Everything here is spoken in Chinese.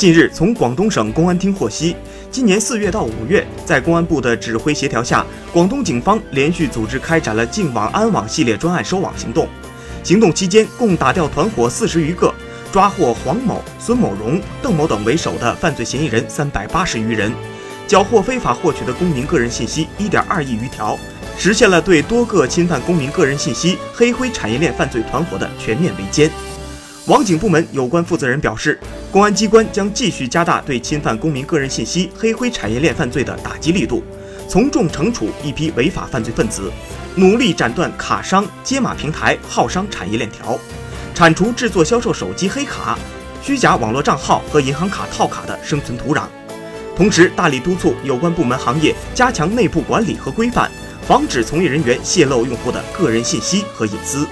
近日，从广东省公安厅获悉，今年四月到五月，在公安部的指挥协调下，广东警方连续组织开展了“净网安网”系列专案收网行动。行动期间，共打掉团伙四十余个，抓获黄某、孙某荣、邓某等为首的犯罪嫌疑人三百八十余人，缴获非法获取的公民个人信息一点二亿余条，实现了对多个侵犯公民个人信息黑灰产业链犯罪团伙的全面围歼。网警部门有关负责人表示，公安机关将继续加大对侵犯公民个人信息黑灰产业链犯罪的打击力度，从重惩处一批违法犯罪分子，努力斩断卡商、接码平台、号商产业链条，铲除制作、销售手机黑卡、虚假网络账号和银行卡套卡的生存土壤。同时，大力督促有关部门行业加强内部管理和规范，防止从业人员泄露用户的个人信息和隐私。